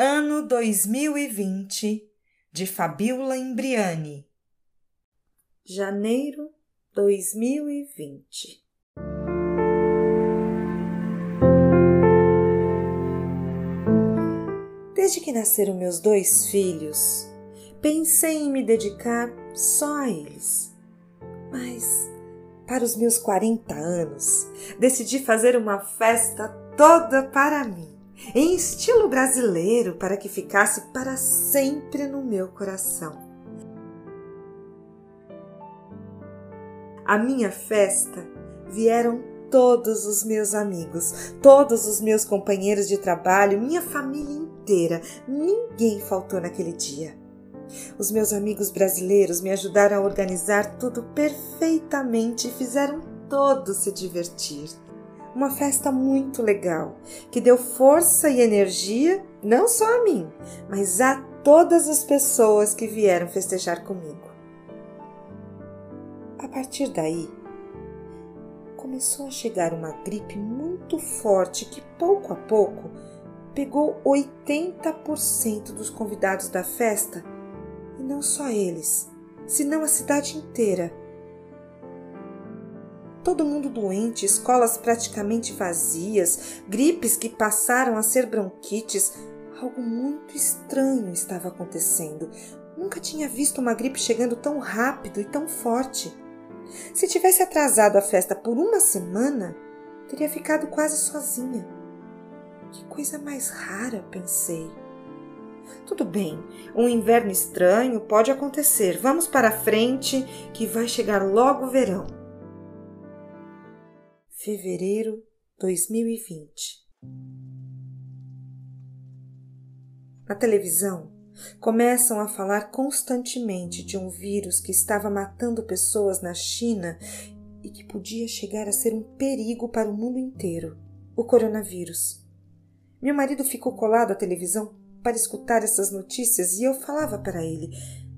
Ano 2020 de Fabiola Imbriani. Janeiro 2020. Desde que nasceram meus dois filhos, pensei em me dedicar só a eles. Mas, para os meus 40 anos, decidi fazer uma festa toda para mim em estilo brasileiro para que ficasse para sempre no meu coração. A minha festa vieram todos os meus amigos, todos os meus companheiros de trabalho, minha família inteira. Ninguém faltou naquele dia. Os meus amigos brasileiros me ajudaram a organizar tudo perfeitamente e fizeram todos se divertir uma festa muito legal, que deu força e energia não só a mim, mas a todas as pessoas que vieram festejar comigo. A partir daí, começou a chegar uma gripe muito forte que pouco a pouco pegou 80% dos convidados da festa, e não só eles, senão a cidade inteira todo mundo doente, escolas praticamente vazias, gripes que passaram a ser bronquites. Algo muito estranho estava acontecendo. Nunca tinha visto uma gripe chegando tão rápido e tão forte. Se tivesse atrasado a festa por uma semana, teria ficado quase sozinha. Que coisa mais rara, pensei. Tudo bem, um inverno estranho pode acontecer. Vamos para frente, que vai chegar logo o verão fevereiro 2020. Na televisão, começam a falar constantemente de um vírus que estava matando pessoas na China e que podia chegar a ser um perigo para o mundo inteiro o coronavírus. Meu marido ficou colado à televisão para escutar essas notícias e eu falava para ele: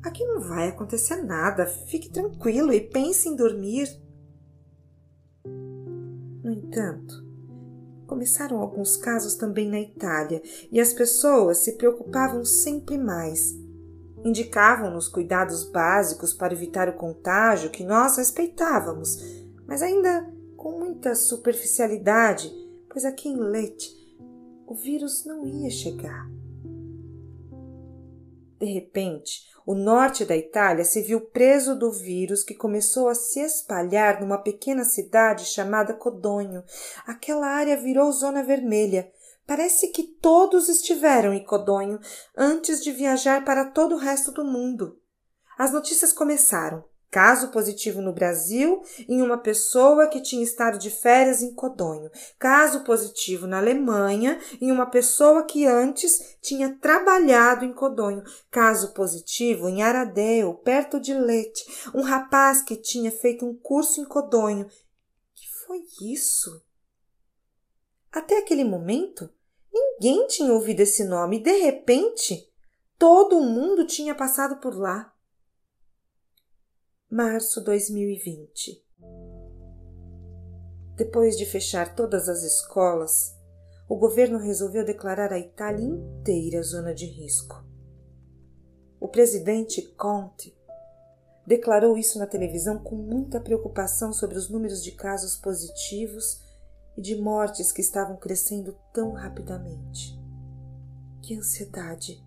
Aqui não vai acontecer nada, fique tranquilo e pense em dormir. Entanto, começaram alguns casos também na Itália e as pessoas se preocupavam sempre mais. Indicavam-nos cuidados básicos para evitar o contágio que nós respeitávamos, mas ainda com muita superficialidade, pois aqui em Lete o vírus não ia chegar. De repente, o norte da Itália se viu preso do vírus que começou a se espalhar numa pequena cidade chamada Codonho. Aquela área virou zona vermelha. Parece que todos estiveram em Codonho antes de viajar para todo o resto do mundo. As notícias começaram caso positivo no Brasil em uma pessoa que tinha estado de férias em Codonho, caso positivo na Alemanha em uma pessoa que antes tinha trabalhado em Codonho, caso positivo em Aradeu, perto de Lete, um rapaz que tinha feito um curso em Codonho. Que foi isso? Até aquele momento, ninguém tinha ouvido esse nome. E, de repente, todo mundo tinha passado por lá março 2020. Depois de fechar todas as escolas, o governo resolveu declarar a Itália inteira zona de risco. O presidente Conte declarou isso na televisão com muita preocupação sobre os números de casos positivos e de mortes que estavam crescendo tão rapidamente. Que ansiedade!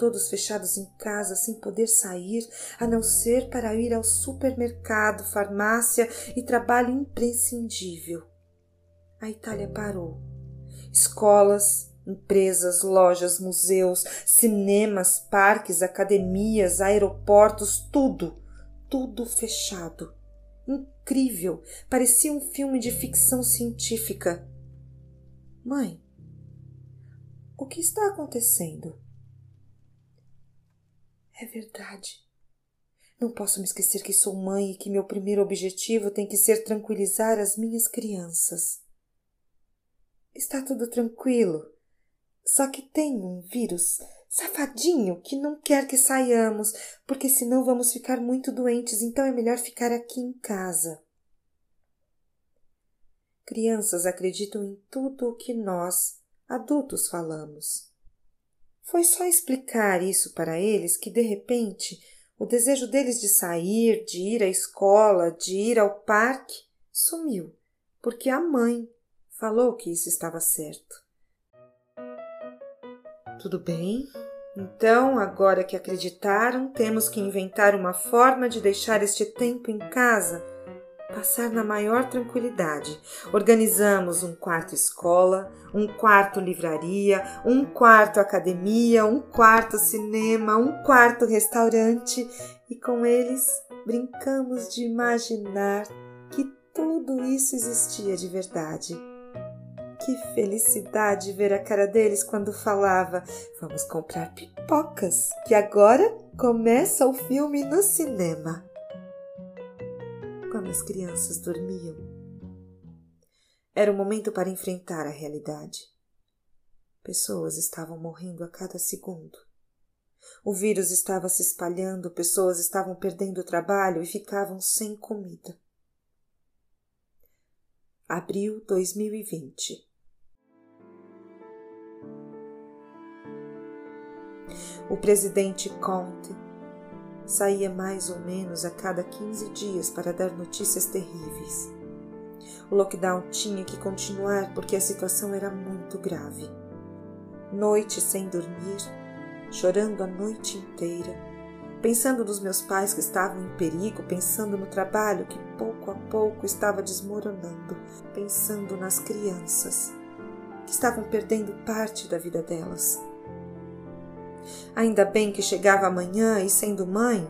Todos fechados em casa sem poder sair, a não ser para ir ao supermercado, farmácia e trabalho imprescindível. A Itália parou. Escolas, empresas, lojas, museus, cinemas, parques, academias, aeroportos, tudo, tudo fechado. Incrível! Parecia um filme de ficção científica. Mãe, o que está acontecendo? É verdade. Não posso me esquecer que sou mãe e que meu primeiro objetivo tem que ser tranquilizar as minhas crianças. Está tudo tranquilo. Só que tem um vírus safadinho que não quer que saiamos, porque senão vamos ficar muito doentes, então é melhor ficar aqui em casa. Crianças acreditam em tudo o que nós, adultos, falamos. Foi só explicar isso para eles que, de repente, o desejo deles de sair, de ir à escola, de ir ao parque, sumiu, porque a mãe falou que isso estava certo. Tudo bem, então, agora que acreditaram, temos que inventar uma forma de deixar este tempo em casa passar na maior tranquilidade. Organizamos um quarto escola, um quarto livraria, um quarto academia, um quarto cinema, um quarto restaurante e com eles brincamos de imaginar que tudo isso existia de verdade. Que felicidade ver a cara deles quando falava: Vamos comprar pipocas, que agora começa o filme no cinema. As crianças dormiam, era o momento para enfrentar a realidade. Pessoas estavam morrendo a cada segundo. O vírus estava se espalhando, pessoas estavam perdendo o trabalho e ficavam sem comida. Abril 2020 O presidente Conte saía mais ou menos a cada 15 dias para dar notícias terríveis. O lockdown tinha que continuar porque a situação era muito grave. Noite sem dormir, chorando a noite inteira, pensando nos meus pais que estavam em perigo, pensando no trabalho que pouco a pouco estava desmoronando, pensando nas crianças que estavam perdendo parte da vida delas Ainda bem que chegava amanhã e, sendo mãe,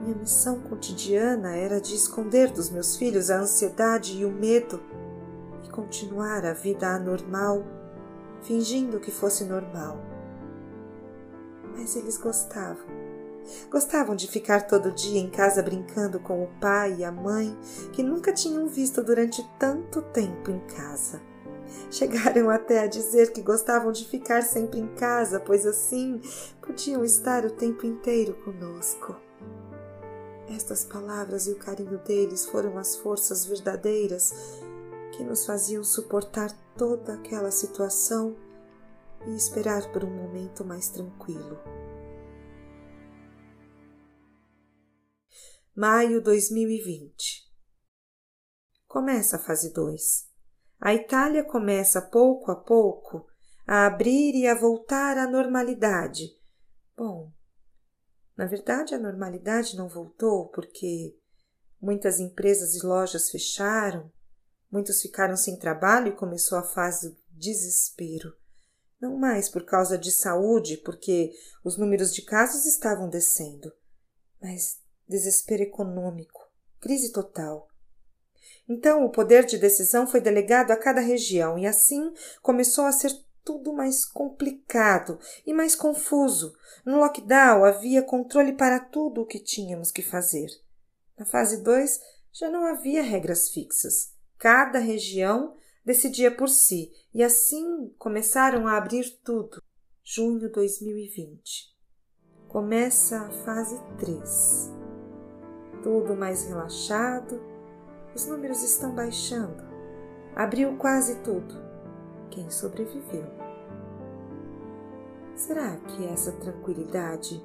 minha missão cotidiana era de esconder dos meus filhos a ansiedade e o medo e continuar a vida anormal, fingindo que fosse normal. Mas eles gostavam. Gostavam de ficar todo dia em casa brincando com o pai e a mãe que nunca tinham visto durante tanto tempo em casa. Chegaram até a dizer que gostavam de ficar sempre em casa, pois assim podiam estar o tempo inteiro conosco. Estas palavras e o carinho deles foram as forças verdadeiras que nos faziam suportar toda aquela situação e esperar por um momento mais tranquilo. Maio 2020 Começa a fase 2 a Itália começa pouco a pouco a abrir e a voltar à normalidade. Bom, na verdade a normalidade não voltou porque muitas empresas e lojas fecharam, muitos ficaram sem trabalho e começou a fase do desespero. Não mais por causa de saúde, porque os números de casos estavam descendo, mas desespero econômico, crise total. Então o poder de decisão foi delegado a cada região e assim começou a ser tudo mais complicado e mais confuso. No lockdown havia controle para tudo o que tínhamos que fazer. Na fase 2 já não havia regras fixas. Cada região decidia por si e assim começaram a abrir tudo. Junho 2020. Começa a fase 3. Tudo mais relaxado os números estão baixando. Abriu quase tudo. Quem sobreviveu? Será que essa tranquilidade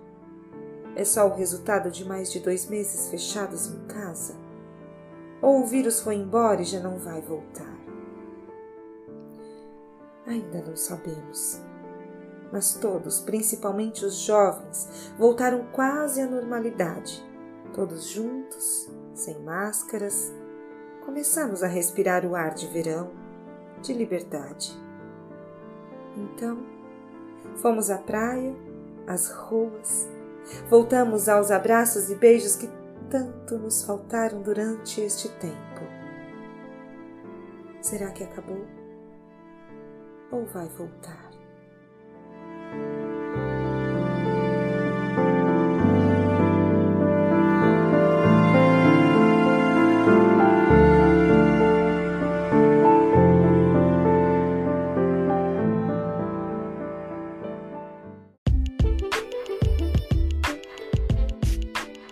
é só o resultado de mais de dois meses fechados em casa? Ou o vírus foi embora e já não vai voltar? Ainda não sabemos. Mas todos, principalmente os jovens, voltaram quase à normalidade, todos juntos, sem máscaras, começamos a respirar o ar de verão, de liberdade. Então, fomos à praia, às ruas, voltamos aos abraços e beijos que tanto nos faltaram durante este tempo. Será que acabou? Ou vai voltar?